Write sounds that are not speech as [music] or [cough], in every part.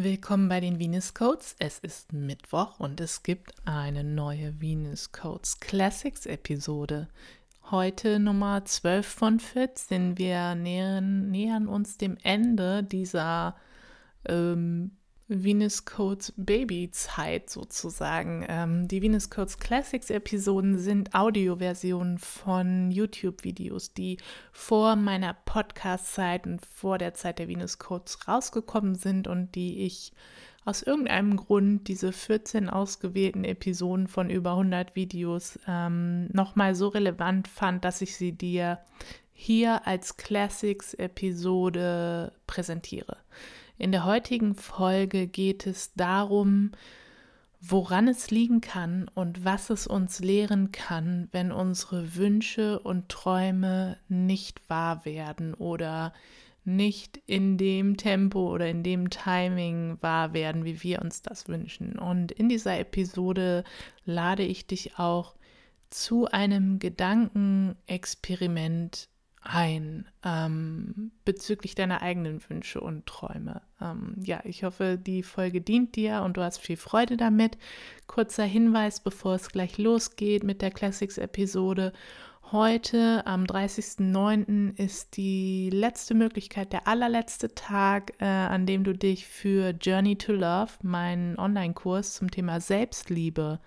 Willkommen bei den Venus Codes. Es ist Mittwoch und es gibt eine neue Venus Codes Classics Episode. Heute Nummer 12 von 14. Wir nähern, nähern uns dem Ende dieser ähm, Venus Codes Babyzeit sozusagen. Ähm, die Venus Codes Classics Episoden sind Audioversionen von YouTube-Videos, die vor meiner Podcast-Zeit und vor der Zeit der Venus Codes rausgekommen sind und die ich aus irgendeinem Grund diese 14 ausgewählten Episoden von über 100 Videos ähm, nochmal so relevant fand, dass ich sie dir hier als Classics-Episode präsentiere. In der heutigen Folge geht es darum, woran es liegen kann und was es uns lehren kann, wenn unsere Wünsche und Träume nicht wahr werden oder nicht in dem Tempo oder in dem Timing wahr werden, wie wir uns das wünschen. Und in dieser Episode lade ich dich auch zu einem Gedankenexperiment ein ähm, bezüglich deiner eigenen Wünsche und Träume. Ähm, ja, ich hoffe, die Folge dient dir und du hast viel Freude damit. Kurzer Hinweis, bevor es gleich losgeht mit der Classics-Episode. Heute, am 30.09., ist die letzte Möglichkeit, der allerletzte Tag, äh, an dem du dich für Journey to Love, meinen Online-Kurs zum Thema Selbstliebe,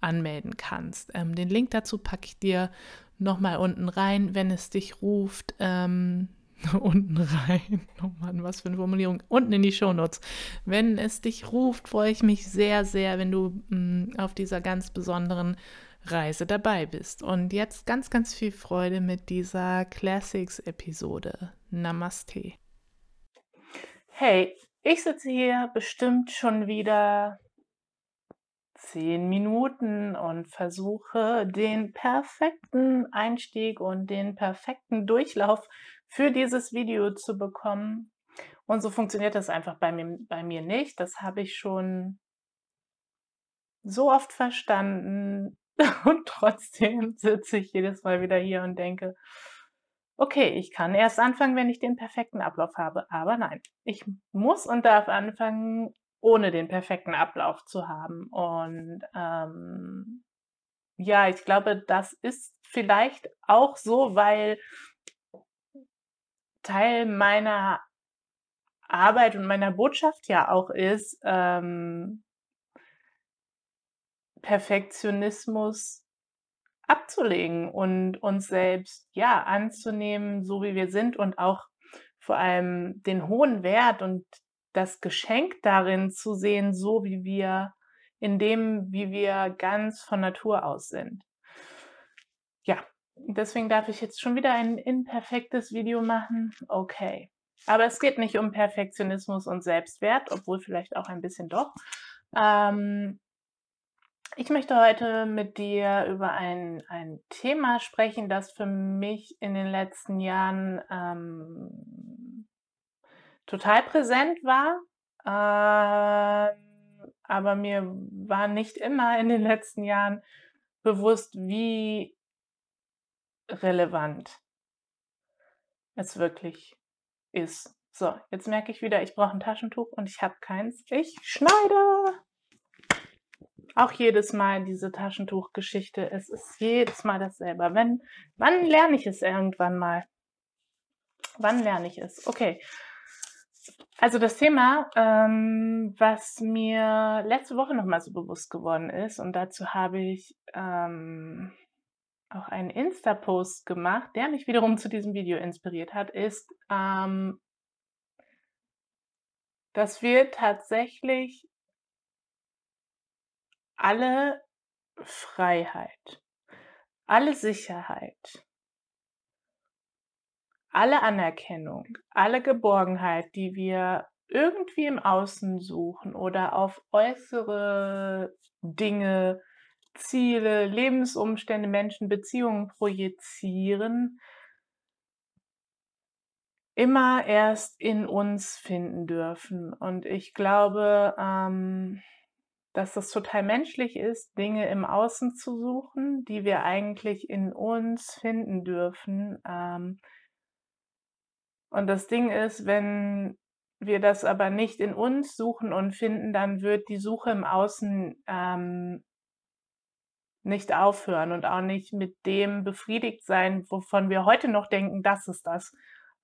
anmelden kannst. Ähm, den Link dazu packe ich dir nochmal unten rein, wenn es dich ruft. Ähm, [laughs] unten rein. [laughs] Oh Mann, was für eine Formulierung. Unten in die Shownotes. Wenn es dich ruft, freue ich mich sehr, sehr, wenn du mh, mm, auf dieser ganz besonderen Reise dabei bist. Und jetzt ganz, ganz viel Freude mit dieser Classics-Episode. Namaste. Hey, ich sitze hier bestimmt schon wieder zehn Minuten und versuche den perfekten Einstieg und den perfekten Durchlauf für dieses Video zu bekommen. Und so funktioniert das einfach bei mir, bei mir nicht. Das habe ich schon so oft verstanden [laughs] und trotzdem sitze ich jedes Mal wieder hier und denke, okay, ich kann erst anfangen, wenn ich den perfekten Ablauf habe. Aber nein, ich muss und darf anfangen, ohne den perfekten Ablauf zu haben. Und ähm, ja, ich glaube, das ist vielleicht auch so, weil Teil meiner Arbeit und meiner Botschaft ja auch ist, ähm, Perfektionismus abzulegen und uns selbst ja anzunehmen, so wie wir sind und auch vor allem den hohen Wert und das Geschenk darin zu sehen, so wie wir, in dem, wie wir ganz von Natur aus sind. Ja, deswegen darf ich jetzt schon wieder ein imperfektes Video machen. Okay. Aber es geht nicht um Perfektionismus und Selbstwert, obwohl vielleicht auch ein bisschen doch. Ähm, ich möchte heute mit dir über ein, ein Thema sprechen, das für mich in den letzten Jahren ähm, total präsent war. Ähm, aber mir war nicht immer in den letzten Jahren bewusst, wie relevant es wirklich ist. So, jetzt merke ich wieder, ich brauche ein Taschentuch und ich habe keins. Ich schneide. Auch jedes Mal diese Taschentuchgeschichte. Es ist jedes Mal dasselbe. Wenn, wann lerne ich es irgendwann mal? Wann lerne ich es? Okay. Also das Thema, ähm, was mir letzte Woche nochmal so bewusst geworden ist, und dazu habe ich ähm, auch einen Insta-Post gemacht, der mich wiederum zu diesem Video inspiriert hat, ist, ähm, dass wir tatsächlich alle Freiheit, alle Sicherheit, alle Anerkennung, alle Geborgenheit, die wir irgendwie im Außen suchen oder auf äußere Dinge, Ziele, Lebensumstände, Menschen, Beziehungen projizieren, immer erst in uns finden dürfen. Und ich glaube, ähm, dass das total menschlich ist, Dinge im Außen zu suchen, die wir eigentlich in uns finden dürfen. Ähm, und das Ding ist, wenn wir das aber nicht in uns suchen und finden, dann wird die Suche im Außen ähm, nicht aufhören und auch nicht mit dem befriedigt sein, wovon wir heute noch denken, dass es das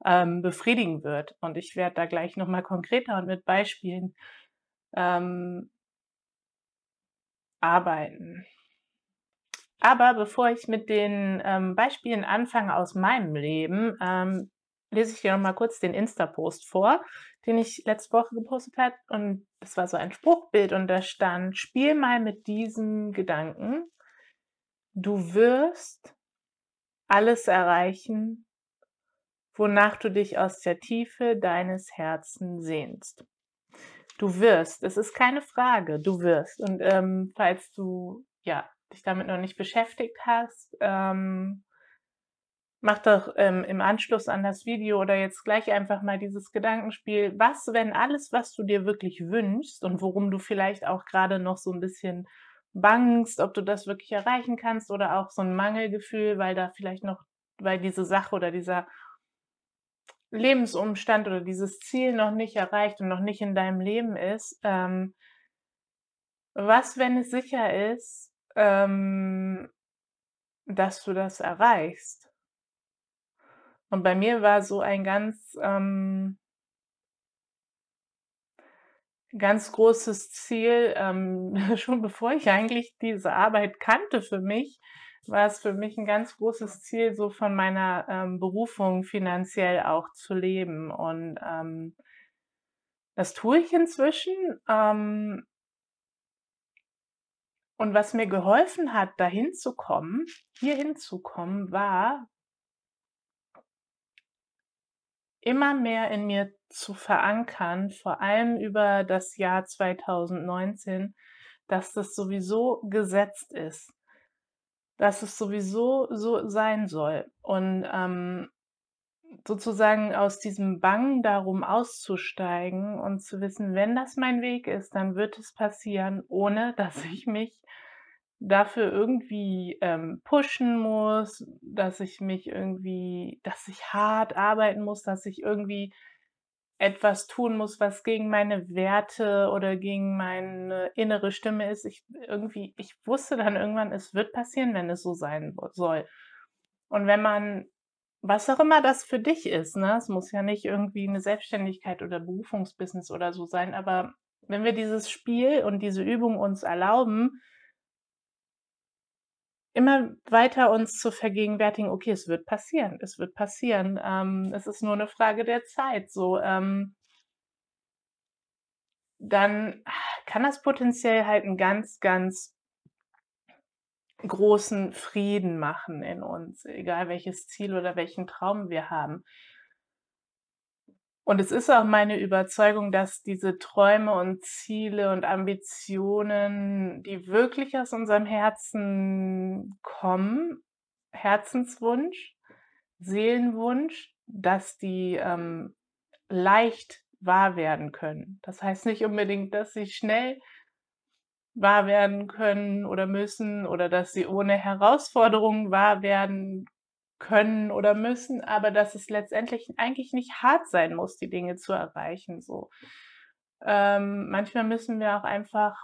ähm, befriedigen wird. Und ich werde da gleich nochmal konkreter und mit Beispielen ähm, arbeiten. Aber bevor ich mit den ähm, Beispielen anfange aus meinem Leben, ähm, lese ich dir noch mal kurz den Insta-Post vor, den ich letzte Woche gepostet habe. Und das war so ein Spruchbild und da stand, spiel mal mit diesem Gedanken. Du wirst alles erreichen, wonach du dich aus der Tiefe deines Herzens sehnst. Du wirst, es ist keine Frage, du wirst. Und ähm, falls du ja dich damit noch nicht beschäftigt hast, ähm, mach doch ähm, im Anschluss an das Video oder jetzt gleich einfach mal dieses Gedankenspiel, was, wenn alles, was du dir wirklich wünschst und worum du vielleicht auch gerade noch so ein bisschen bangst, ob du das wirklich erreichen kannst oder auch so ein Mangelgefühl, weil da vielleicht noch, weil diese Sache oder dieser Lebensumstand oder dieses Ziel noch nicht erreicht und noch nicht in deinem Leben ist, ähm, was, wenn es sicher ist, ähm, dass du das erreichst? Und bei mir war so ein ganz, ähm ganz großes Ziel, ähm, [laughs] schon bevor ich eigentlich diese Arbeit kannte für mich, war es für mich ein ganz großes Ziel, so von meiner ähm, Berufung finanziell auch zu leben. Und ähm, das tue ich inzwischen. Ähm, und was mir geholfen hat, dahin zu kommen, hier hinzukommen, war immer mehr in mir zu verankern, vor allem über das Jahr 2019, dass das sowieso gesetzt ist, dass es sowieso so sein soll. Und ähm, sozusagen aus diesem Bangen darum auszusteigen und zu wissen, wenn das mein Weg ist, dann wird es passieren, ohne dass ich mich dafür irgendwie ähm, pushen muss, dass ich mich irgendwie, dass ich hart arbeiten muss, dass ich irgendwie etwas tun muss, was gegen meine Werte oder gegen meine innere Stimme ist. Ich irgendwie, ich wusste dann irgendwann, es wird passieren, wenn es so sein soll. Und wenn man, was auch immer das für dich ist, ne, es muss ja nicht irgendwie eine Selbstständigkeit oder Berufungsbusiness oder so sein, aber wenn wir dieses Spiel und diese Übung uns erlauben, immer weiter uns zu vergegenwärtigen, okay, es wird passieren, es wird passieren. Ähm, es ist nur eine Frage der Zeit. So, ähm, dann kann das potenziell halt einen ganz, ganz großen Frieden machen in uns, egal welches Ziel oder welchen Traum wir haben. Und es ist auch meine Überzeugung, dass diese Träume und Ziele und Ambitionen, die wirklich aus unserem Herzen kommen, Herzenswunsch, Seelenwunsch, dass die ähm, leicht wahr werden können. Das heißt nicht unbedingt, dass sie schnell wahr werden können oder müssen oder dass sie ohne Herausforderungen wahr werden können oder müssen, aber dass es letztendlich eigentlich nicht hart sein muss, die Dinge zu erreichen. So. Ähm, manchmal müssen wir auch einfach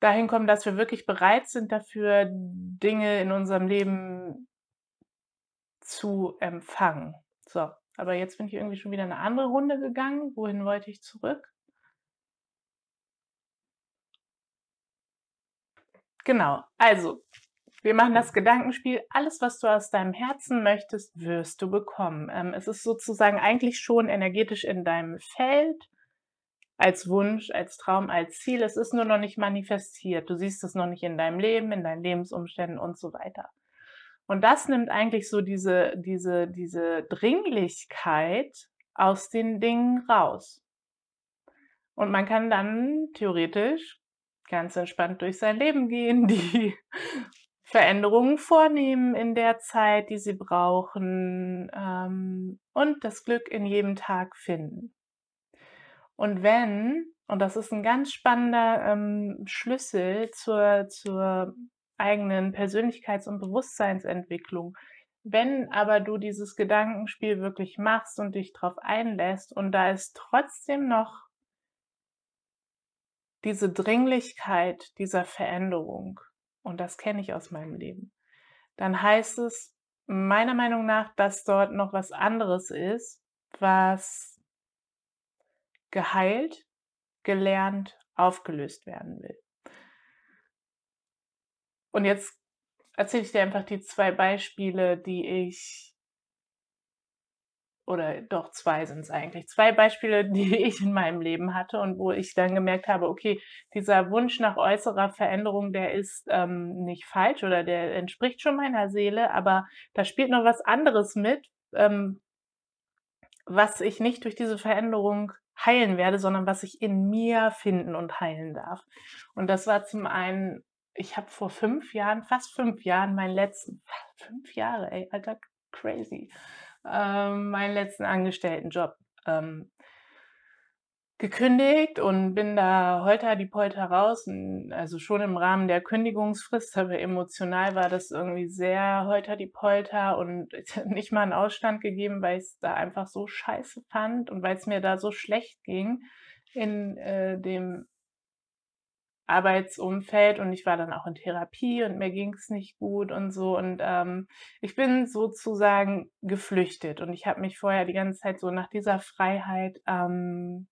dahin kommen, dass wir wirklich bereit sind dafür, Dinge in unserem Leben zu empfangen. So, aber jetzt bin ich irgendwie schon wieder eine andere Runde gegangen. Wohin wollte ich zurück? Genau, also wir machen das Gedankenspiel. Alles, was du aus deinem Herzen möchtest, wirst du bekommen. Ähm, es ist sozusagen eigentlich schon energetisch in deinem Feld als Wunsch, als Traum, als Ziel. Es ist nur noch nicht manifestiert. Du siehst es noch nicht in deinem Leben, in deinen Lebensumständen und so weiter. Und das nimmt eigentlich so diese, diese, diese Dringlichkeit aus den Dingen raus. Und man kann dann theoretisch ganz entspannt durch sein Leben gehen, [laughs] die Veränderungen vornehmen in der Zeit, die sie brauchen ähm, und das Glück in jedem Tag finden. Und wenn, und das ist ein ganz spannender ähm, Schlüssel zur, zur eigenen Persönlichkeits- und Bewusstseinsentwicklung, Wenn aber du dieses Gedankenspiel wirklich machst und dich darauf einlässt und da ist trotzdem noch diese Dringlichkeit dieser Veränderung, und das kenne ich aus meinem Leben, dann heißt es meiner Meinung nach, dass dort noch was anderes ist, was geheilt, gelernt, aufgelöst werden will. Und jetzt erzähle ich dir einfach die zwei Beispiele, die ich, oder doch zwei sind es eigentlich, zwei Beispiele, [laughs] die ich in meinem Leben hatte und wo ich dann gemerkt habe, okay, dieser Wunsch nach äußerer Veränderung, der ist ähm, nicht falsch oder der entspricht schon meiner Seele, aber da spielt noch was anderes mit, ähm, was ich nicht durch diese Veränderung heilen werde, sondern was ich in mir finden und heilen darf. Und das war zum einen ich habe vor fünf Jahren, fast fünf Jahren, meinen letzten, fünf Jahre, ey, alter, crazy, ähm, meinen letzten Angestelltenjob ähm, gekündigt und bin da holter die Polter raus. Und also schon im Rahmen der Kündigungsfrist, aber emotional war das irgendwie sehr holter die Polter und [laughs] nicht mal einen Ausstand gegeben, weil ich es da einfach so scheiße fand und weil es mir da so schlecht ging in äh, dem Arbeitsumfeld und ich war dann auch in Therapie und mir ging es nicht gut und so. Und ähm, ich bin sozusagen geflüchtet und ich habe mich vorher die ganze Zeit so nach dieser Freiheit, ähm,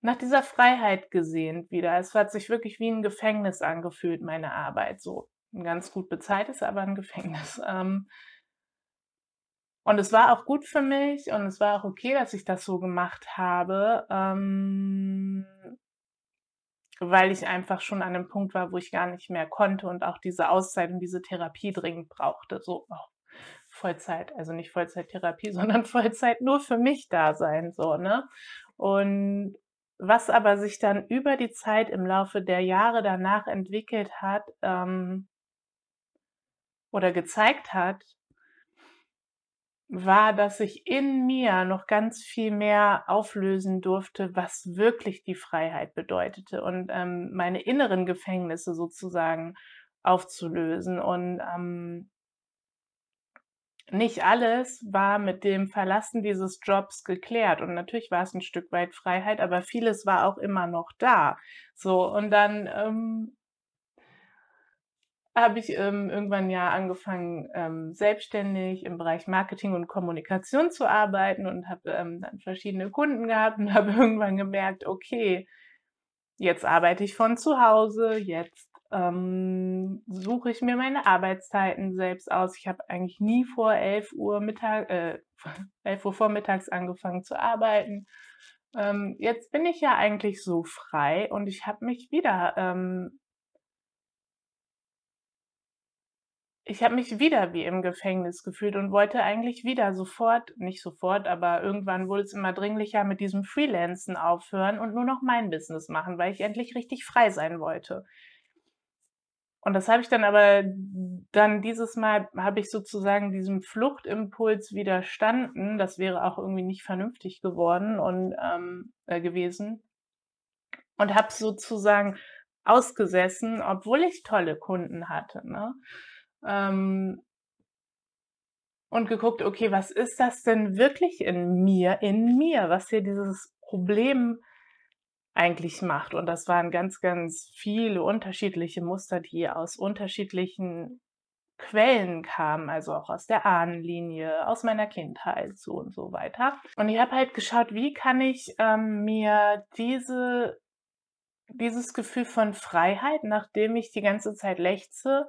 nach dieser Freiheit gesehnt wieder. Es hat sich wirklich wie ein Gefängnis angefühlt, meine Arbeit. So ein ganz gut bezahltes, aber ein [laughs] Gefängnis. Ähm, und es war auch gut für mich und es war auch okay, dass ich das so gemacht habe. Ähm, weil ich einfach schon an einem Punkt war, wo ich gar nicht mehr konnte und auch diese Auszeit und diese Therapie dringend brauchte. So oh, Vollzeit, also nicht Vollzeittherapie, [laughs] sondern Vollzeit nur für mich da sein, so, ne? Und was aber sich dann über die Zeit im Laufe der Jahre danach entwickelt hat ähm, oder gezeigt hat, war, dass ich in mir noch ganz viel mehr auflösen durfte, was wirklich die Freiheit bedeutete und ähm, meine inneren Gefängnisse sozusagen aufzulösen. Und ähm, nicht alles war mit dem Verlassen dieses Jobs geklärt. Und natürlich war es ein Stück weit Freiheit, aber vieles war auch immer noch da. So, und dann ähm, habe ich ähm, irgendwann ja angefangen, ähm, selbstständig im Bereich Marketing und Kommunikation zu arbeiten und habe ähm, dann verschiedene Kunden gehabt und [laughs] habe irgendwann gemerkt, okay, jetzt arbeite ich von zu Hause, jetzt ähm, suche ich mir meine Arbeitszeiten selbst aus. Ich habe eigentlich nie vor 11 Uhr Mittag, äh, [laughs] 11 Uhr vormittags angefangen zu arbeiten. Ähm, jetzt bin ich ja eigentlich so frei und ich habe mich wieder ich habe mich wieder wie im Gefängnis gefühlt und wollte eigentlich wieder sofort, nicht sofort, aber irgendwann wurde es immer dringlicher mit diesem Freelancen aufhören und nur noch mein Business machen, weil ich endlich richtig frei sein wollte. Und das habe ich dann aber dann dieses Mal habe ich sozusagen diesem Fluchtimpuls widerstanden. Das wäre auch irgendwie nicht vernünftig geworden und ähm, äh, gewesen. Und habe sozusagen ausgesessen, obwohl ich tolle Kunden hatte. Ne? Ähm, und geguckt, okay, was ist das denn wirklich in mir, in mir, was hier dieses Problem eigentlich macht. Und das waren ganz, ganz viele unterschiedliche Muster, die aus unterschiedlichen Quellen kamen, also auch aus der Ahnenlinie, aus meiner Kindheit so und so weiter. Und ich habe halt geschaut, wie kann ich ähm, mir diese, dieses Gefühl von Freiheit, nachdem ich die ganze Zeit lechze,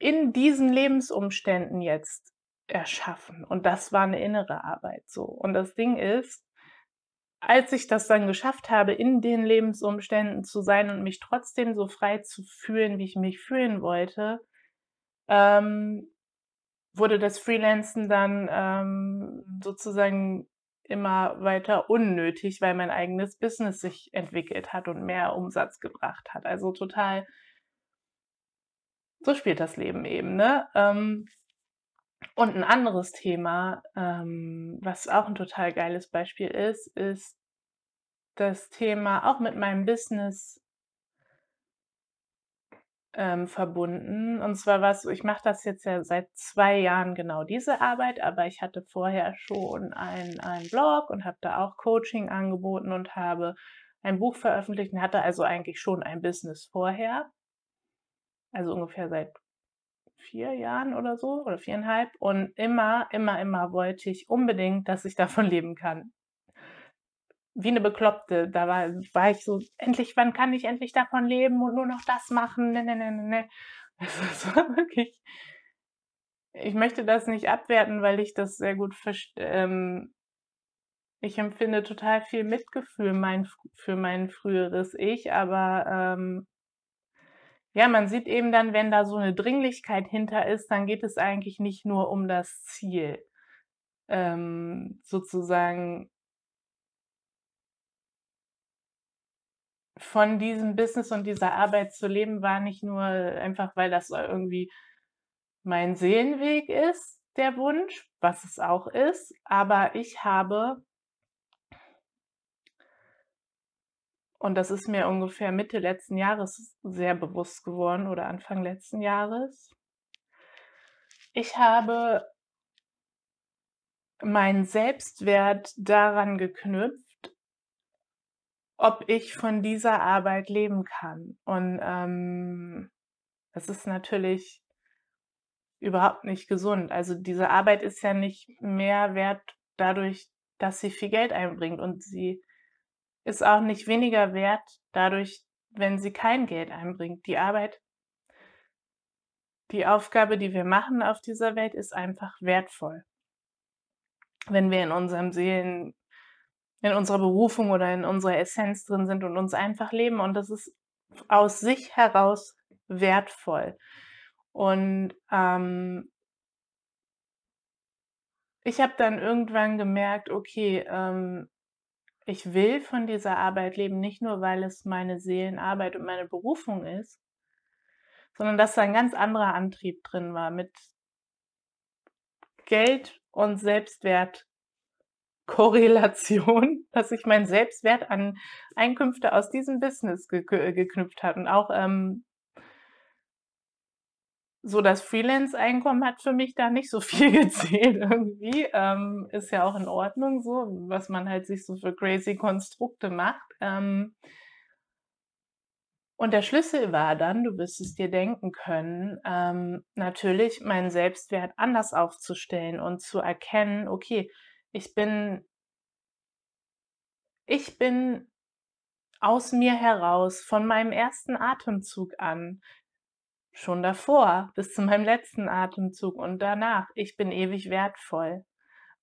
in diesen Lebensumständen jetzt erschaffen. Und das war eine innere Arbeit so. Und das Ding ist, als ich das dann geschafft habe, in den Lebensumständen zu sein und mich trotzdem so frei zu fühlen, wie ich mich fühlen wollte, ähm, wurde das Freelancen dann ähm, sozusagen immer weiter unnötig, weil mein eigenes Business sich entwickelt hat und mehr Umsatz gebracht hat. Also total so spielt das Leben eben, ne? Ähm, und ein anderes Thema, ähm, was auch ein total geiles Beispiel ist, ist das Thema auch mit meinem Business ähm, verbunden. Und zwar was ich mache das jetzt ja seit zwei Jahren genau diese Arbeit, aber ich hatte vorher schon einen Blog und habe da auch Coaching angeboten und habe ein Buch veröffentlicht und hatte also eigentlich schon ein Business vorher. Also ungefähr seit vier Jahren oder so oder viereinhalb. Und immer, immer, immer wollte ich unbedingt, dass ich [laughs] davon leben kann wie eine Bekloppte. Da war, war ich so, endlich, wann kann ich endlich davon leben und nur noch das machen? Ne, ne, ne, ne, ne. [laughs] Das war wirklich. Ich möchte das nicht abwerten, weil ich das sehr gut verstehe. Ähm, ich empfinde total viel Mitgefühl mein, für mein früheres Ich, aber ähm, ja, man sieht eben dann, wenn da so eine Dringlichkeit hinter ist, dann geht es eigentlich nicht nur um das Ziel. Ähm, sozusagen von diesem Business und dieser Arbeit zu leben, war nicht nur einfach, weil das irgendwie mein Seelenweg ist, der Wunsch, was es auch ist, aber ich habe, und das ist mir ungefähr Mitte letzten Jahres sehr bewusst geworden oder Anfang letzten Jahres, ich habe meinen Selbstwert daran geknüpft, ob ich von dieser Arbeit leben kann. Und ähm, das ist natürlich überhaupt nicht gesund. Also diese Arbeit ist ja nicht mehr wert dadurch, dass sie viel Geld einbringt und sie ist auch nicht weniger wert dadurch, wenn sie kein Geld einbringt. Die Arbeit, die Aufgabe, die wir machen auf dieser Welt, ist einfach wertvoll. Wenn wir in unserem Seelen, in unserer Berufung oder in unserer Essenz drin sind und uns einfach leben. Und das ist aus sich heraus wertvoll. Und ähm, ich habe dann irgendwann gemerkt, okay, ähm, ich will von dieser Arbeit leben, nicht nur, weil es meine Seelenarbeit und meine Berufung ist, sondern dass da ein ganz anderer Antrieb drin war mit Geld und Selbstwert Korrelation, [laughs] dass sich mein Selbstwert an Einkünfte aus diesem Business ge geknüpft hat. Und auch ähm, so das Freelance-Einkommen hat für mich da nicht so viel [laughs] gezählt irgendwie. Ähm, ist ja auch in Ordnung so, was man halt sich so für crazy Konstrukte macht. Ähm, und der Schlüssel war dann, du wirst es dir denken können, ähm, natürlich meinen Selbstwert anders aufzustellen und zu erkennen, okay, ich bin ich bin aus mir heraus von meinem ersten Atemzug an, schon davor bis zu meinem letzten Atemzug und danach, ich bin ewig wertvoll.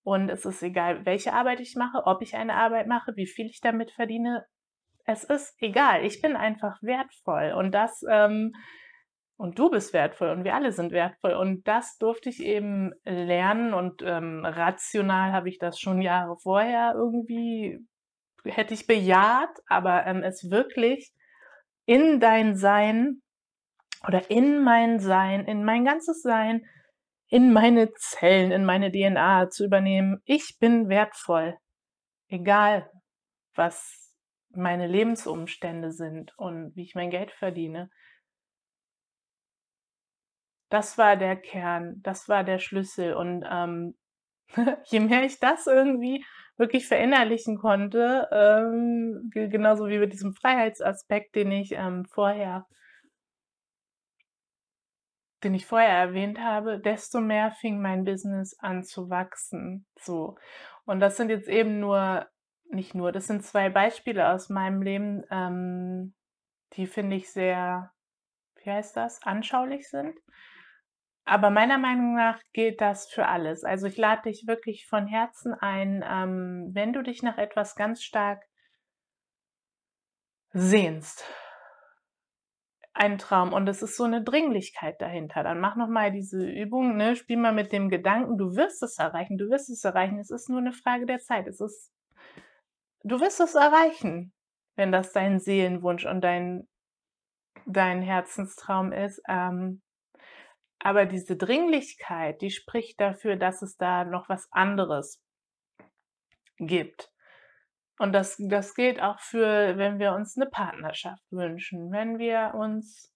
Und es ist egal, welche Arbeit ich mache, ob ich eine Arbeit mache, wie viel ich damit verdiene. Es ist egal. Ich bin einfach wertvoll. Und das ähm, und du bist wertvoll und wir alle sind wertvoll. Und das durfte ich eben lernen und ähm, rational habe ich das schon Jahre vorher irgendwie, hätte ich bejaht, aber ähm, es wirklich in dein Sein oder in mein Sein, in mein ganzes Sein, in meine Zellen, in meine DNA zu übernehmen. Ich bin wertvoll, egal was meine Lebensumstände sind und wie ich mein Geld verdiene. Das war der Kern, das war der Schlüssel. Und ähm, [laughs] je mehr ich das irgendwie wirklich verinnerlichen konnte, ähm, genauso wie mit diesem Freiheitsaspekt, den ich ähm, vorher, den ich vorher erwähnt habe, desto mehr fing mein Business an zu wachsen. So. Und das sind jetzt eben nur, nicht nur, das sind zwei Beispiele aus meinem Leben, ähm, die finde ich sehr, wie heißt das, anschaulich sind. Aber meiner Meinung nach gilt das für alles. Also ich lade dich wirklich von Herzen ein, ähm, wenn du dich nach etwas ganz stark sehnst, ein Traum und es ist so eine Dringlichkeit dahinter, dann mach nochmal diese Übung, ne? spiel mal mit dem Gedanken, du wirst es erreichen, du wirst es erreichen, es ist nur eine Frage der Zeit, es ist, du wirst es erreichen, wenn das dein Seelenwunsch und dein, dein Herzenstraum ist. Ähm, aber diese Dringlichkeit, die spricht dafür, dass es da noch was anderes gibt. Und das, das gilt auch für, wenn wir uns eine Partnerschaft wünschen, wenn wir uns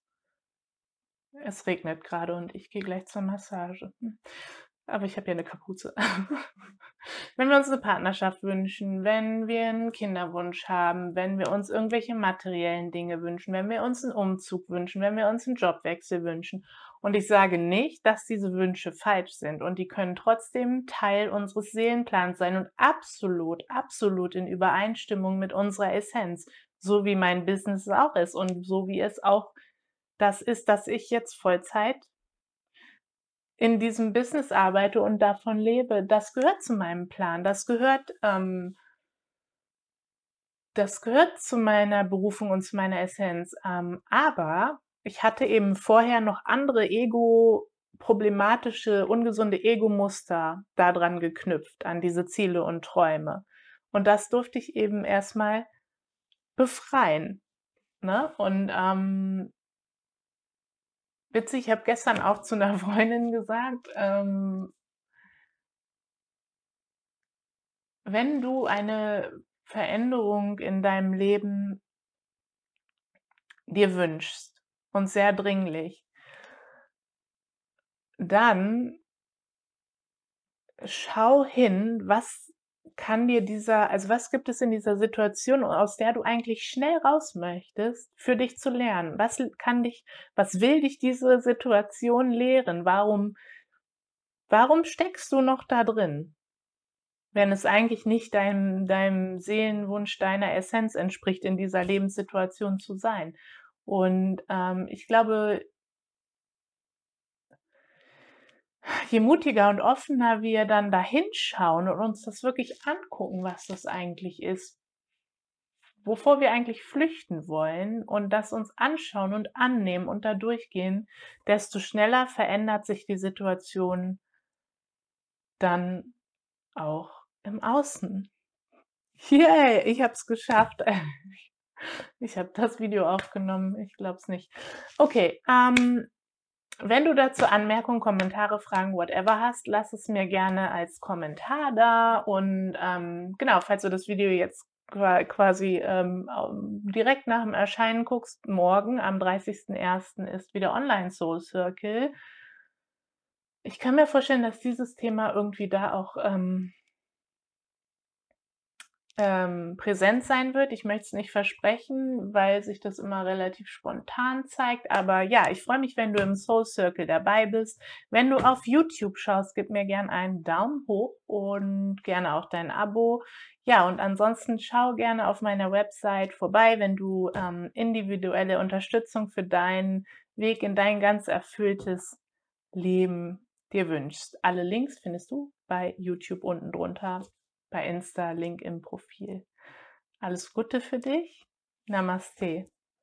Es regnet gerade und ich gehe gleich zur Massage. Aber ich habe ja eine Kapuze. [laughs] wenn wir uns eine Partnerschaft wünschen, wenn wir einen Kinderwunsch haben, wenn wir uns irgendwelche materiellen Dinge wünschen, wenn wir uns einen Umzug wünschen, wenn wir uns einen Jobwechsel wünschen. Und ich sage nicht, dass diese Wünsche falsch sind. Und die können trotzdem Teil unseres Seelenplans sein und absolut, absolut in Übereinstimmung mit unserer Essenz, so wie mein Business auch ist und so wie es auch das ist, dass ich jetzt Vollzeit in diesem Business arbeite und davon lebe, das gehört zu meinem Plan, das gehört, ähm, das gehört zu meiner Berufung und zu meiner Essenz. Ähm, aber ich hatte eben vorher noch andere Ego problematische, ungesunde Ego-Muster daran geknüpft, an diese Ziele und Träume. Und das durfte ich eben erstmal befreien. Ne? Und ähm, Witzig, ich habe gestern auch zu einer [laughs] Freundin gesagt, ähm, wenn du eine Veränderung in deinem Leben dir wünschst und sehr dringlich, dann schau hin, was kann dir dieser, also was gibt es in dieser Situation, aus der du eigentlich schnell raus möchtest, für dich zu lernen? Was kann dich, was will dich diese Situation lehren? Warum, warum steckst du noch da drin? Wenn es eigentlich nicht deinem, deinem Seelenwunsch, deiner Essenz entspricht, in dieser Lebenssituation zu sein. Und ähm, ich glaube, je mutiger und offener wir dann da hinschauen und uns das wirklich angucken, was das eigentlich ist, wovor wir eigentlich flüchten wollen und das uns anschauen und annehmen und da durchgehen, desto schneller verändert sich die Situation dann auch im Außen. Yay, ich habe es geschafft. [laughs] Ich habe das Video aufgenommen, ich glaube es nicht. Okay, ähm, wenn du dazu Anmerkungen, Kommentare, Fragen, whatever hast, lass es mir gerne als Kommentar da. Und ähm, genau, falls du das Video jetzt quasi ähm, direkt nach dem Erscheinen guckst, morgen am 30.01. ist wieder Online Soul Circle. Ich kann mir vorstellen, dass dieses Thema irgendwie da auch ähm, ähm, präsent sein wird. Ich möchte es nicht versprechen, weil sich das immer relativ spontan zeigt. Aber ja, ich freue mich, wenn du im Soul Circle dabei bist. Wenn du auf YouTube schaust, gib mir gerne einen Daumen hoch und gerne auch dein Abo. Ja, und ansonsten schau gerne auf meiner Website vorbei, wenn du ähm, individuelle Unterstützung für deinen Weg in dein ganz erfülltes Leben dir wünschst. Alle Links findest du bei YouTube unten drunter bei Insta, Link im Profil. Alles Gute für dich. Namaste.